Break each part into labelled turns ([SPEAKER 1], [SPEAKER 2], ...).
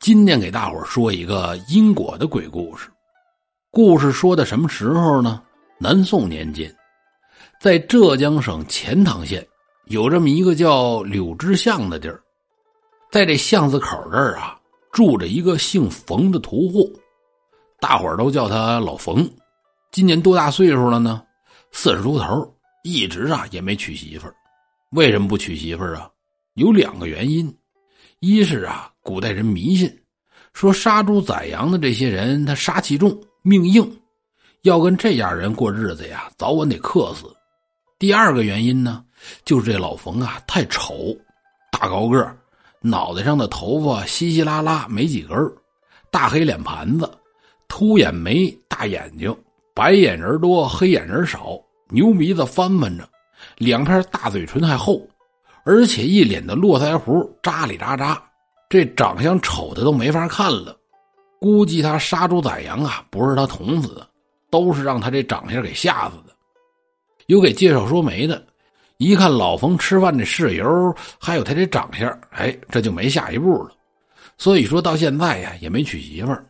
[SPEAKER 1] 今天给大伙说一个因果的鬼故事。故事说的什么时候呢？南宋年间，在浙江省钱塘县有这么一个叫柳枝巷的地儿，在这巷子口这儿啊，住着一个姓冯的屠户，大伙都叫他老冯。今年多大岁数了呢？四十出头，一直啊也没娶媳妇儿。为什么不娶媳妇儿啊？有两个原因，一是啊，古代人迷信，说杀猪宰羊的这些人他杀气重，命硬，要跟这样人过日子呀，早晚得克死。第二个原因呢，就是这老冯啊太丑，大高个脑袋上的头发稀稀拉拉没几根大黑脸盘子，凸眼眉，大眼睛，白眼人多，黑眼人少，牛鼻子翻翻着。两片大嘴唇还厚，而且一脸的络腮胡扎里扎扎，这长相丑的都没法看了。估计他杀猪宰羊啊，不是他捅死的，都是让他这长相给吓死的。有给介绍说媒的，一看老冯吃饭的事由，还有他这长相，哎，这就没下一步了。所以说到现在呀，也没娶媳妇儿。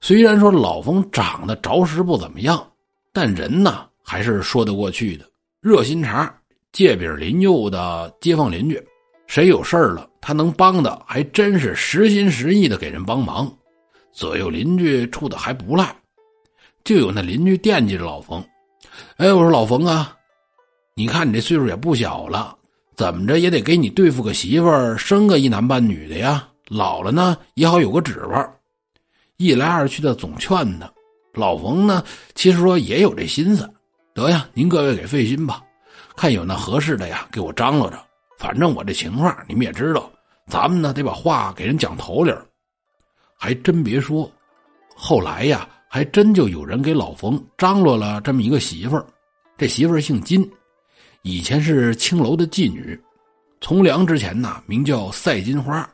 [SPEAKER 1] 虽然说老冯长得着实不怎么样，但人呢还是说得过去的。热心肠，借饼邻右的街坊邻居，谁有事儿了，他能帮的还真是实心实意的给人帮忙。左右邻居处的还不赖，就有那邻居惦记着老冯。哎，我说老冯啊，你看你这岁数也不小了，怎么着也得给你对付个媳妇儿，生个一男半女的呀。老了呢也好有个指望。一来二去的总劝他，老冯呢其实说也有这心思。得呀，您各位给费心吧，看有那合适的呀，给我张罗着。反正我这情况你们也知道，咱们呢得把话给人讲头里还真别说，后来呀，还真就有人给老冯张罗了这么一个媳妇儿。这媳妇儿姓金，以前是青楼的妓女，从良之前呢名叫赛金花，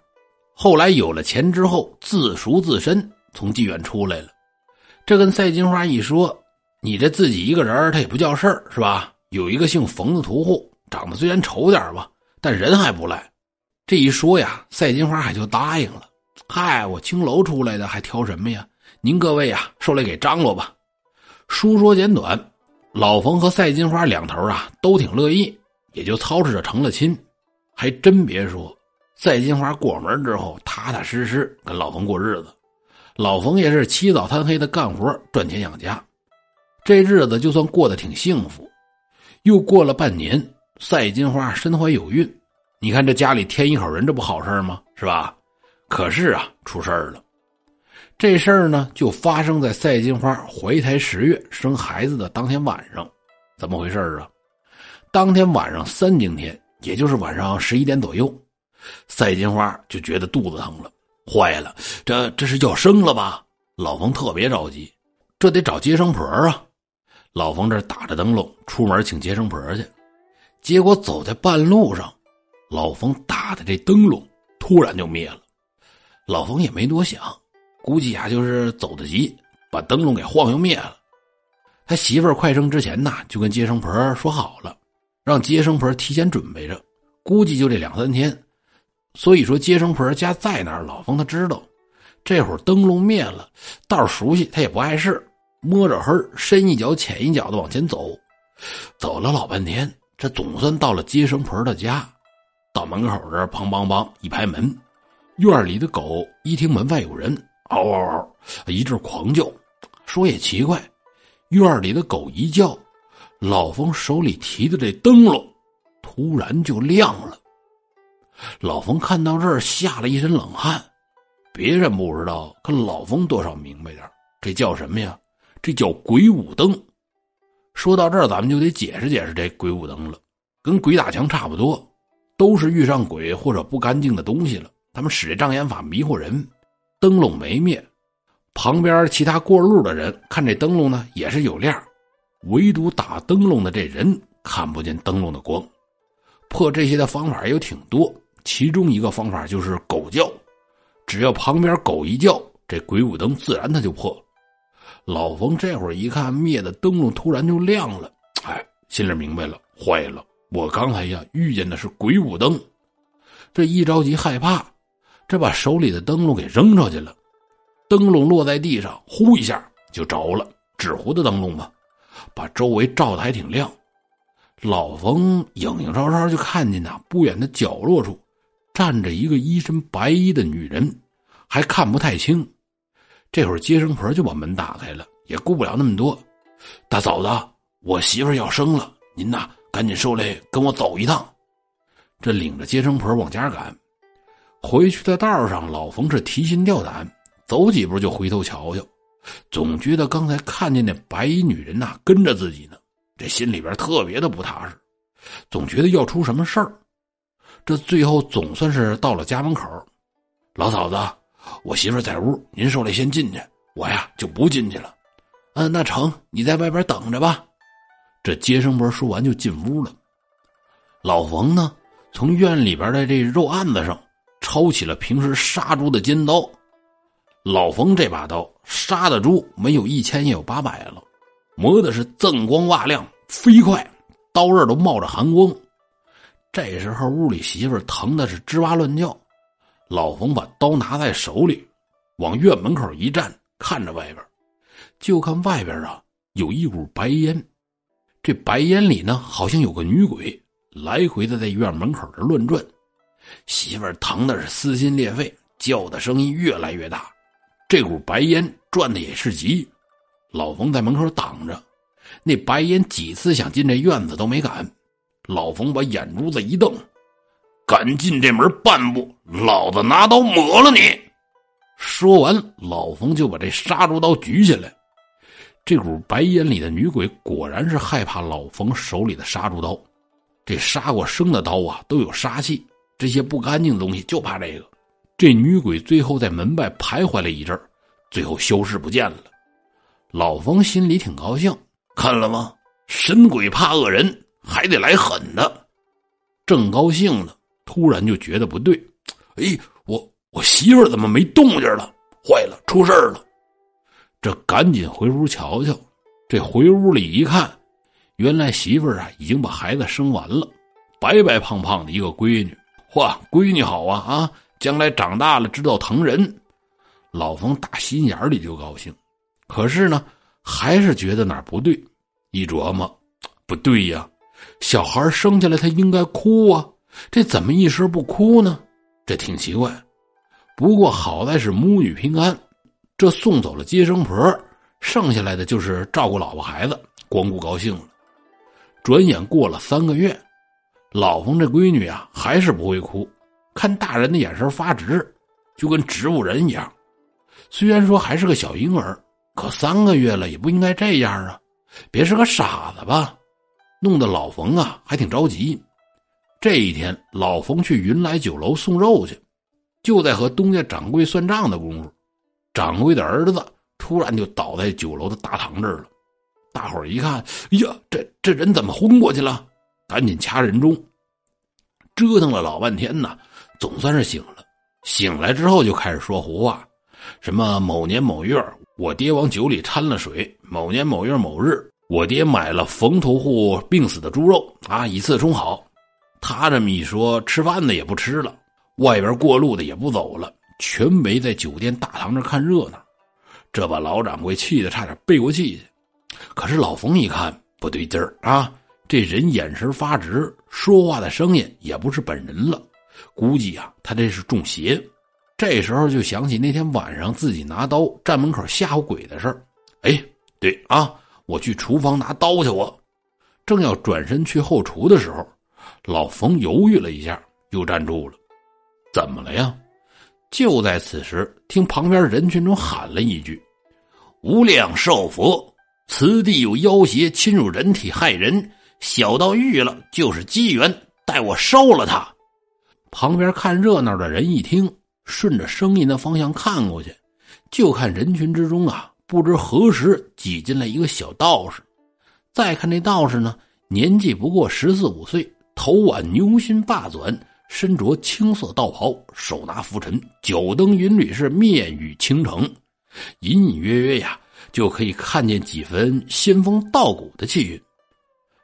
[SPEAKER 1] 后来有了钱之后自赎自身，从妓院出来了。这跟赛金花一说。你这自己一个人他也不叫事儿，是吧？有一个姓冯的屠户，长得虽然丑点吧，但人还不赖。这一说呀，赛金花还就答应了。嗨，我青楼出来的，还挑什么呀？您各位呀，受累给张罗吧。书说简短，老冯和赛金花两头啊都挺乐意，也就操持着成了亲。还真别说，赛金花过门之后，踏踏实实跟老冯过日子，老冯也是起早贪黑的干活赚钱养家。这日子就算过得挺幸福，又过了半年，赛金花身怀有孕。你看这家里添一口人，这不好事吗？是吧？可是啊，出事儿了。这事儿呢，就发生在赛金花怀胎十月生孩子的当天晚上。怎么回事啊？当天晚上三更天，也就是晚上十一点左右，赛金花就觉得肚子疼了。坏了，这这是要生了吧？老冯特别着急，这得找接生婆啊。老冯这打着灯笼出门请接生婆去，结果走在半路上，老冯打的这灯笼突然就灭了。老冯也没多想，估计呀就是走得急，把灯笼给晃悠灭了。他媳妇儿快生之前呐，就跟接生婆说好了，让接生婆提前准备着，估计就这两三天。所以说接生婆家在哪儿，老冯他知道。这会儿灯笼灭了，道熟悉，他也不碍事。摸着黑深一脚浅一脚的往前走，走了老半天，这总算到了接生婆的家。到门口这儿，砰砰砰一拍门，院里的狗一听门外有人，嗷嗷嗷一阵狂叫。说也奇怪，院里的狗一叫，老冯手里提的这灯笼突然就亮了。老冯看到这儿，吓了一身冷汗。别人不知道，可老冯多少明白点这叫什么呀？这叫鬼舞灯。说到这儿，咱们就得解释解释这鬼舞灯了。跟鬼打墙差不多，都是遇上鬼或者不干净的东西了，他们使这障眼法迷惑人。灯笼没灭，旁边其他过路的人看这灯笼呢也是有亮，唯独打灯笼的这人看不见灯笼的光。破这些的方法有挺多，其中一个方法就是狗叫，只要旁边狗一叫，这鬼舞灯自然它就破。老冯这会儿一看灭的灯笼突然就亮了，哎，心里明白了，坏了！我刚才呀遇见的是鬼舞灯，这一着急害怕，这把手里的灯笼给扔出去了，灯笼落在地上，呼一下就着了，纸糊的灯笼嘛，把周围照的还挺亮。老冯影影绰绰就看见呐，不远的角落处站着一个一身白衣的女人，还看不太清。这会儿接生婆就把门打开了，也顾不了那么多。大嫂子，我媳妇要生了，您呐赶紧受累跟我走一趟。这领着接生婆往家赶，回去的道上，老冯是提心吊胆，走几步就回头瞧瞧，总觉得刚才看见那白衣女人呐跟着自己呢。这心里边特别的不踏实，总觉得要出什么事儿。这最后总算是到了家门口，老嫂子，我媳妇在屋，您受累先进去，我呀就不进去了。嗯，那成，你在外边等着吧。这接生婆说完就进屋了。老冯呢，从院里边的这肉案子上抄起了平时杀猪的尖刀。老冯这把刀杀的猪没有一千也有八百了。磨的是锃光瓦亮，飞快，刀刃都冒着寒光。这时候屋里媳妇疼的是吱哇乱叫。老冯把刀拿在手里，往院门口一站，看着外边，就看外边啊有一股白烟。这白烟里呢，好像有个女鬼来回的在院门口这乱转。媳妇疼的是撕心裂肺，叫的声音越来越大。这股白烟转的也是急。老冯在门口挡着，那白烟几次想进这院子都没敢。老冯把眼珠子一瞪：“敢进这门半步，老子拿刀抹了你！”说完，老冯就把这杀猪刀举起来。这股白烟里的女鬼果然是害怕老冯手里的杀猪刀。这杀过生的刀啊，都有杀气，这些不干净的东西就怕这个。这女鬼最后在门外徘徊了一阵最后消失不见了。老冯心里挺高兴，看了吗？神鬼怕恶人，还得来狠的。正高兴呢，突然就觉得不对。哎，我我媳妇怎么没动静了？坏了，出事了！这赶紧回屋瞧瞧。这回屋里一看，原来媳妇啊已经把孩子生完了，白白胖胖的一个闺女。嚯，闺女好啊啊！将来长大了知道疼人。老冯打心眼里就高兴。可是呢，还是觉得哪儿不对。一琢磨，不对呀，小孩生下来他应该哭啊，这怎么一时不哭呢？这挺奇怪。不过好在是母女平安，这送走了接生婆，剩下来的就是照顾老婆孩子，光顾高兴了。转眼过了三个月，老冯这闺女啊还是不会哭，看大人的眼神发直，就跟植物人一样。虽然说还是个小婴儿。可三个月了也不应该这样啊！别是个傻子吧？弄得老冯啊还挺着急。这一天，老冯去云来酒楼送肉去，就在和东家掌柜算账的功夫，掌柜的儿子突然就倒在酒楼的大堂这儿了。大伙儿一看，呀，这这人怎么昏过去了？赶紧掐人中。折腾了老半天呢，总算是醒了。醒来之后就开始说胡话，什么某年某月。我爹往酒里掺了水。某年某月某日，我爹买了冯屠户病死的猪肉啊，以次充好。他这么一说，吃饭的也不吃了，外边过路的也不走了，全围在酒店大堂这看热闹。这把老掌柜气得差点背过气去。可是老冯一看不对劲儿啊，这人眼神发直，说话的声音也不是本人了，估计啊，他这是中邪。这时候就想起那天晚上自己拿刀站门口吓唬鬼的事儿。哎，对啊，我去厨房拿刀去。我正要转身去后厨的时候，老冯犹豫了一下，又站住了。怎么了呀？就在此时，听旁边人群中喊了一句：“无量寿佛，此地有妖邪侵入人体害人，小道遇了就是机缘，待我收了他。”旁边看热闹的人一听。顺着声音的方向看过去，就看人群之中啊，不知何时挤进来一个小道士。再看那道士呢，年纪不过十四五岁，头挽牛心发纂，身着青色道袍，手拿拂尘，脚蹬云履，是面语倾城，隐隐约约呀，就可以看见几分仙风道骨的气韵。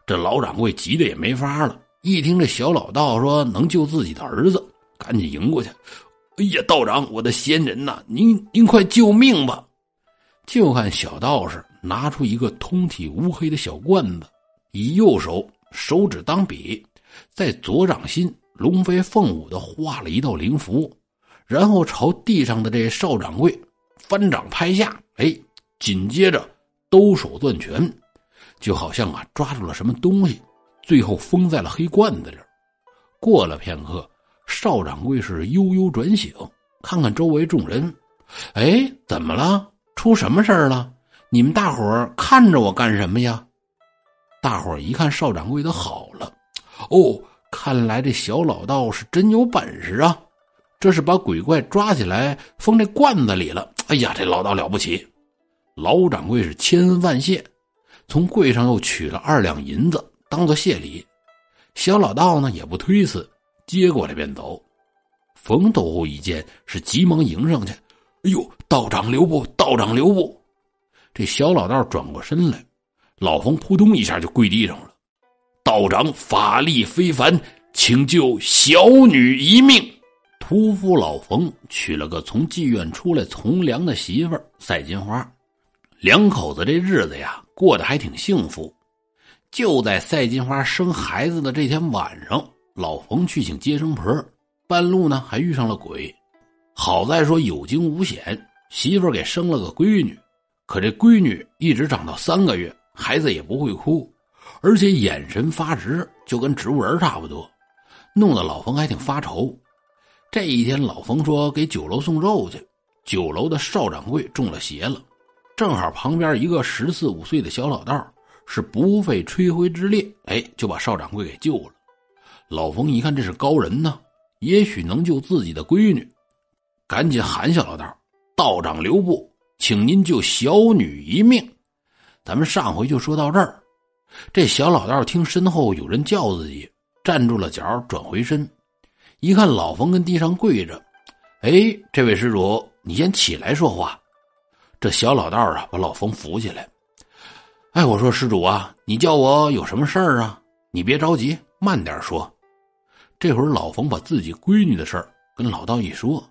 [SPEAKER 1] 这老掌柜急得也没法了，一听这小老道说能救自己的儿子，赶紧迎过去。哎呀，道长，我的仙人呐，您您快救命吧！就看小道士拿出一个通体乌黑的小罐子，以右手手指当笔，在左掌心龙飞凤舞的画了一道灵符，然后朝地上的这少掌柜翻掌拍下，哎，紧接着兜手攥拳，就好像啊抓住了什么东西，最后封在了黑罐子里。过了片刻。少掌柜是悠悠转醒，看看周围众人，哎，怎么了？出什么事儿了？你们大伙儿看着我干什么呀？大伙儿一看少掌柜都好了，哦，看来这小老道是真有本事啊！这是把鬼怪抓起来封这罐子里了。哎呀，这老道了不起！老掌柜是千恩万谢，从柜上又取了二两银子当做谢礼。小老道呢也不推辞。接过来便走，冯斗户一见是急忙迎上去：“哎呦，道长留步，道长留步！”这小老道转过身来，老冯扑通一下就跪地上了：“道长法力非凡，请救小女一命。”屠夫老冯娶了个从妓院出来从良的媳妇赛金花，两口子这日子呀过得还挺幸福。就在赛金花生孩子的这天晚上。老冯去请接生婆，半路呢还遇上了鬼，好在说有惊无险，媳妇给生了个闺女。可这闺女一直长到三个月，孩子也不会哭，而且眼神发直，就跟植物人差不多，弄得老冯还挺发愁。这一天，老冯说给酒楼送肉去，酒楼的少掌柜中了邪了，正好旁边一个十四五岁的小老道是不费吹灰之力，哎，就把少掌柜给救了。老冯一看这是高人呢，也许能救自己的闺女，赶紧喊小老道：“道长留步，请您救小女一命。”咱们上回就说到这儿。这小老道听身后有人叫自己，站住了脚，转回身，一看老冯跟地上跪着，哎，这位施主，你先起来说话。这小老道啊，把老冯扶起来。哎，我说施主啊，你叫我有什么事儿啊？你别着急，慢点说。这会儿，老冯把自己闺女的事儿跟老道一说，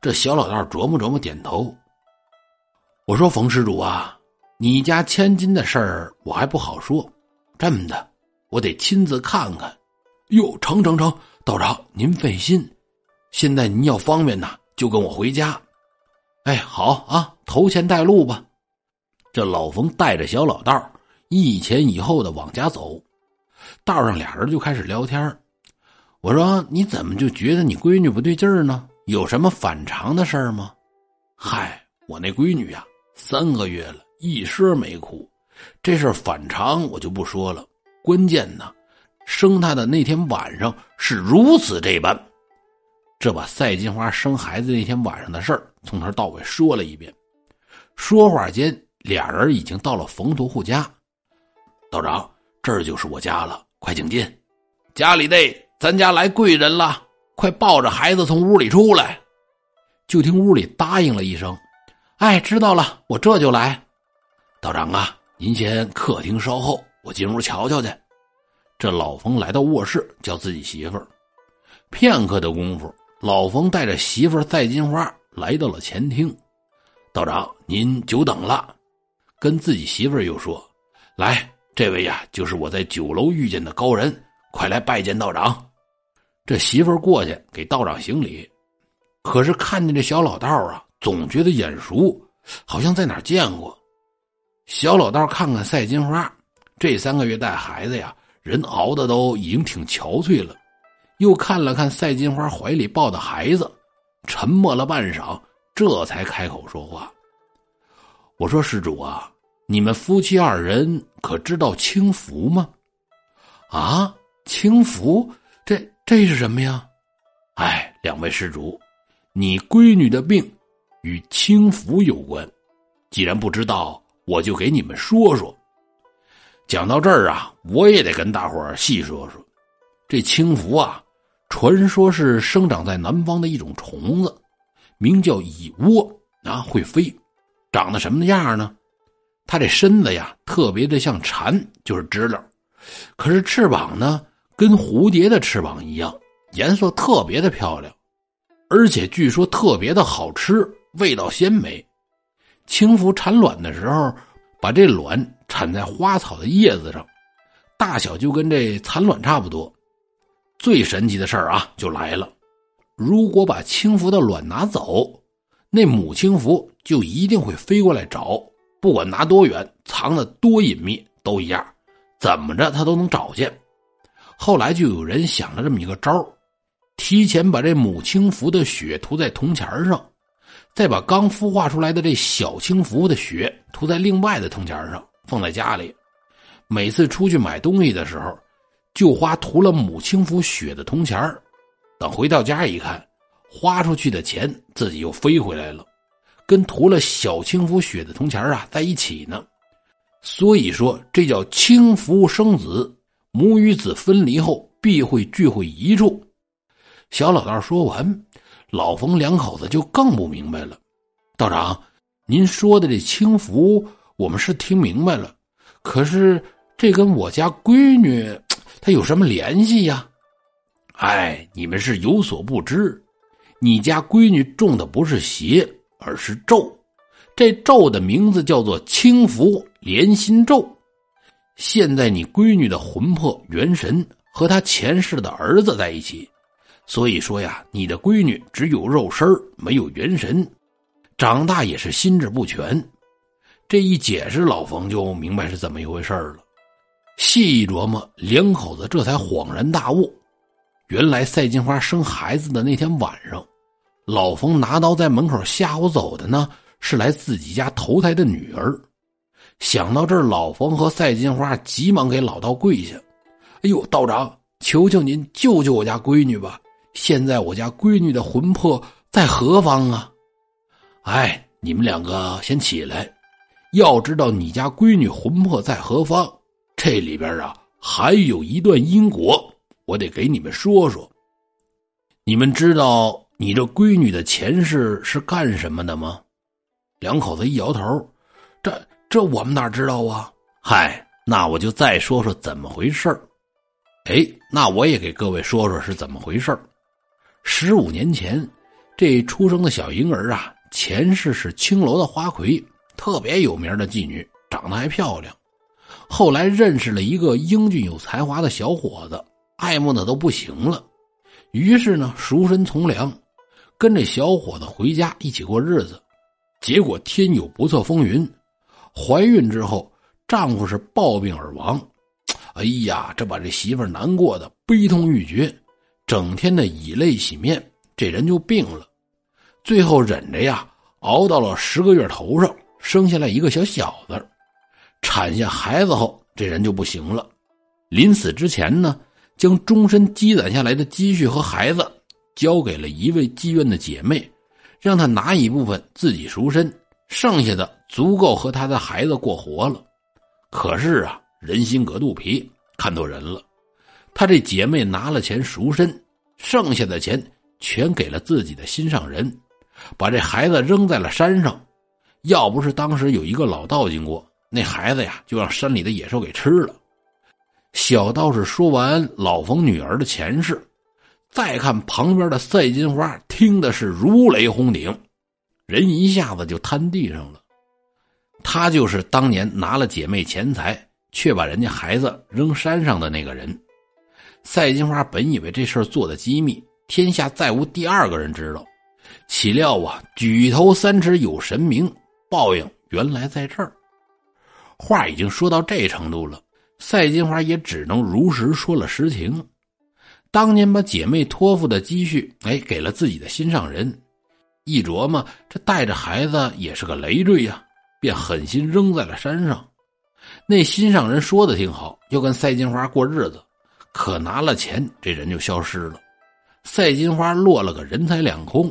[SPEAKER 1] 这小老道琢磨琢磨，点头。我说：“冯施主啊，你家千金的事儿我还不好说，这么的，我得亲自看看。”哟，成成成，道长您费心。现在您要方便呐，就跟我回家。哎，好啊，头前带路吧。这老冯带着小老道一前一后的往家走，道上俩人就开始聊天我说：“你怎么就觉得你闺女不对劲儿呢？有什么反常的事儿吗？”嗨，我那闺女呀，三个月了，一声没哭。这事儿反常我就不说了。关键呢，生他的那天晚上是如此这般。这把赛金花生孩子那天晚上的事儿从头到尾说了一遍。说话间，俩人已经到了冯屠户家。道长，这儿就是我家了，快请进。家里内。咱家来贵人了，快抱着孩子从屋里出来。就听屋里答应了一声：“哎，知道了，我这就来。”道长啊，您先客厅稍后，我进屋瞧瞧去。这老冯来到卧室，叫自己媳妇儿。片刻的功夫，老冯带着媳妇儿赛金花来到了前厅。道长，您久等了。跟自己媳妇儿又说：“来，这位呀，就是我在酒楼遇见的高人。”快来拜见道长！这媳妇儿过去给道长行礼，可是看见这小老道啊，总觉得眼熟，好像在哪儿见过。小老道看看赛金花，这三个月带孩子呀，人熬的都已经挺憔悴了。又看了看赛金花怀里抱的孩子，沉默了半晌，这才开口说话：“我说施主啊，你们夫妻二人可知道轻浮吗？”啊？轻浮，这这是什么呀？哎，两位施主，你闺女的病与轻浮有关。既然不知道，我就给你们说说。讲到这儿啊，我也得跟大伙儿细说说。这轻浮啊，传说是生长在南方的一种虫子，名叫蚁窝啊，会飞，长得什么样呢？它这身子呀，特别的像蝉，就是知了，可是翅膀呢？跟蝴蝶的翅膀一样，颜色特别的漂亮。而且据说特别的好吃，味道鲜美。青蝠产卵的时候，把这卵产在花草的叶子上，大小就跟这蚕卵差不多。最神奇的事儿啊，就来了：如果把青蝠的卵拿走，那母青蝠就一定会飞过来找，不管拿多远，藏的多隐秘，都一样，怎么着它都能找见。后来就有人想了这么一个招提前把这母青蝠的血涂在铜钱上，再把刚孵化出来的这小青蝠的血涂在另外的铜钱上，放在家里。每次出去买东西的时候，就花涂了母青蝠血的铜钱等回到家一看。花出去的钱自己又飞回来了，跟涂了小青蝠血的铜钱啊在一起呢，所以说这叫青蝠生子，母与子分离后必会聚会一处。小老道说完，老冯两口子就更不明白了。道长，您说的这青福，我们是听明白了，可是这跟我家闺女，她有什么联系呀？哎，你们是有所不知。你家闺女中的不是邪，而是咒。这咒的名字叫做青福连心咒。现在你闺女的魂魄元神和她前世的儿子在一起，所以说呀，你的闺女只有肉身没有元神，长大也是心智不全。这一解释，老冯就明白是怎么一回事了。细一琢磨，两口子这才恍然大悟。原来赛金花生孩子的那天晚上，老冯拿刀在门口吓唬走的呢，是来自己家投胎的女儿。想到这儿，老冯和赛金花急忙给老道跪下：“哎呦，道长，求求您救救我家闺女吧！现在我家闺女的魂魄在何方啊？”哎，你们两个先起来。要知道你家闺女魂魄在何方，这里边啊还有一段因果。我得给你们说说，你们知道你这闺女的前世是干什么的吗？两口子一摇头，这这我们哪知道啊？嗨，那我就再说说怎么回事哎，那我也给各位说说是怎么回事十五年前，这出生的小婴儿啊，前世是青楼的花魁，特别有名的妓女，长得还漂亮。后来认识了一个英俊有才华的小伙子。爱慕的都不行了，于是呢，赎身从良，跟这小伙子回家一起过日子。结果天有不测风云，怀孕之后，丈夫是暴病而亡。哎呀，这把这媳妇难过的悲痛欲绝，整天的以泪洗面，这人就病了。最后忍着呀，熬到了十个月头上，生下来一个小小子。产下孩子后，这人就不行了。临死之前呢。将终身积攒下来的积蓄和孩子交给了一位妓院的姐妹，让她拿一部分自己赎身，剩下的足够和她的孩子过活了。可是啊，人心隔肚皮，看错人了。她这姐妹拿了钱赎身，剩下的钱全给了自己的心上人，把这孩子扔在了山上。要不是当时有一个老道经过，那孩子呀就让山里的野兽给吃了。小道士说完老冯女儿的前世，再看旁边的赛金花，听的是如雷轰顶，人一下子就瘫地上了。他就是当年拿了姐妹钱财，却把人家孩子扔山上的那个人。赛金花本以为这事做的机密，天下再无第二个人知道，岂料啊，举头三尺有神明，报应原来在这儿。话已经说到这程度了。赛金花也只能如实说了实情，当年把姐妹托付的积蓄，哎，给了自己的心上人。一琢磨，这带着孩子也是个累赘呀，便狠心扔在了山上。那心上人说的挺好，要跟赛金花过日子，可拿了钱，这人就消失了。赛金花落了个人财两空。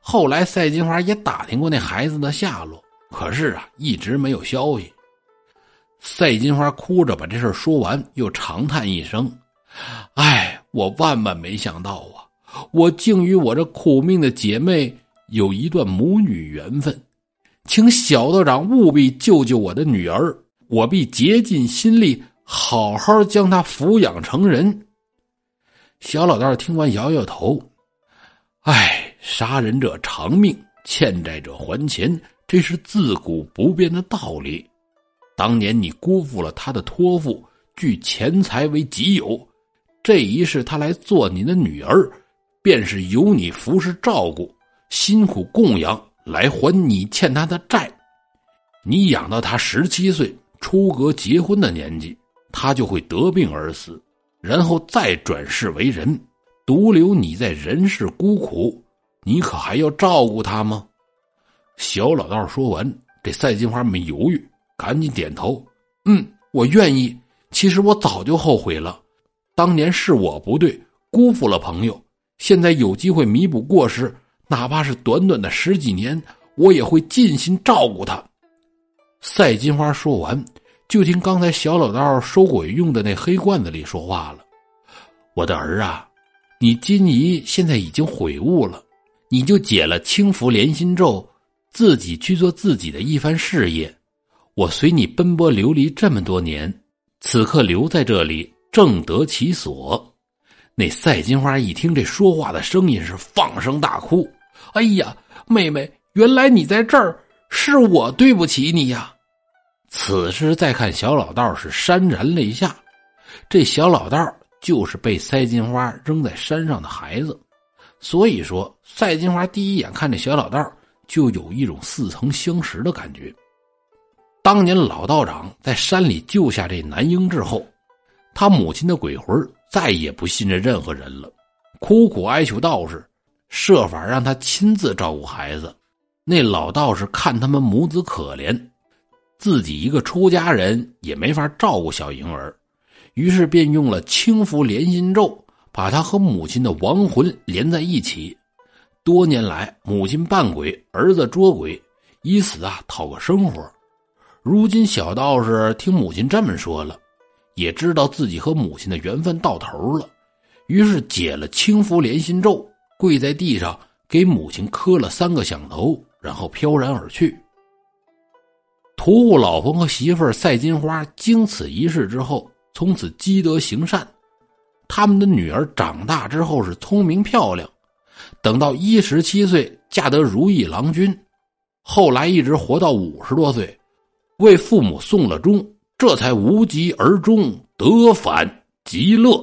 [SPEAKER 1] 后来，赛金花也打听过那孩子的下落，可是啊，一直没有消息。赛金花哭着把这事说完，又长叹一声：“哎，我万万没想到啊！我竟与我这苦命的姐妹有一段母女缘分，请小道长务必救救我的女儿，我必竭尽心力，好好将她抚养成人。”小老道听完，摇摇头：“哎，杀人者偿命，欠债者还钱，这是自古不变的道理。当年你辜负了他的托付，据钱财为己有，这一世他来做你的女儿，便是由你服侍照顾，辛苦供养，来还你欠他的债。你养到他十七岁出阁结婚的年纪，他就会得病而死，然后再转世为人，独留你在人世孤苦。你可还要照顾他吗？小老道说完，这赛金花没犹豫，赶紧点头：“嗯，我愿意。其实我早就后悔了，当年是我不对，辜负了朋友。现在有机会弥补过失，哪怕是短短的十几年，我也会尽心照顾他。”赛金花说完，就听刚才小老道收鬼用的那黑罐子里说话了：“我的儿啊，你金姨现在已经悔悟了。”你就解了清福连心咒，自己去做自己的一番事业。我随你奔波流离这么多年，此刻留在这里正得其所。那赛金花一听这说话的声音，是放声大哭：“哎呀，妹妹，原来你在这儿，是我对不起你呀！”此时再看小老道是潸然泪下，这小老道就是被赛金花扔在山上的孩子。所以说，赛金花第一眼看这小老道，就有一种似曾相识的感觉。当年老道长在山里救下这男婴之后，他母亲的鬼魂再也不信任任何人了，苦苦哀求道士，设法让他亲自照顾孩子。那老道士看他们母子可怜，自己一个出家人也没法照顾小婴儿，于是便用了轻符连心咒。把他和母亲的亡魂连在一起，多年来母亲扮鬼，儿子捉鬼，以此啊讨个生活。如今小道士听母亲这么说了，也知道自己和母亲的缘分到头了，于是解了轻符连心咒，跪在地上给母亲磕了三个响头，然后飘然而去。屠户老冯和媳妇儿赛金花经此一事之后，从此积德行善。他们的女儿长大之后是聪明漂亮，等到一十七岁嫁得如意郎君，后来一直活到五十多岁，为父母送了终，这才无疾而终，得返极乐。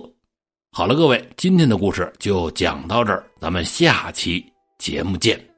[SPEAKER 1] 好了，各位，今天的故事就讲到这儿，咱们下期节目见。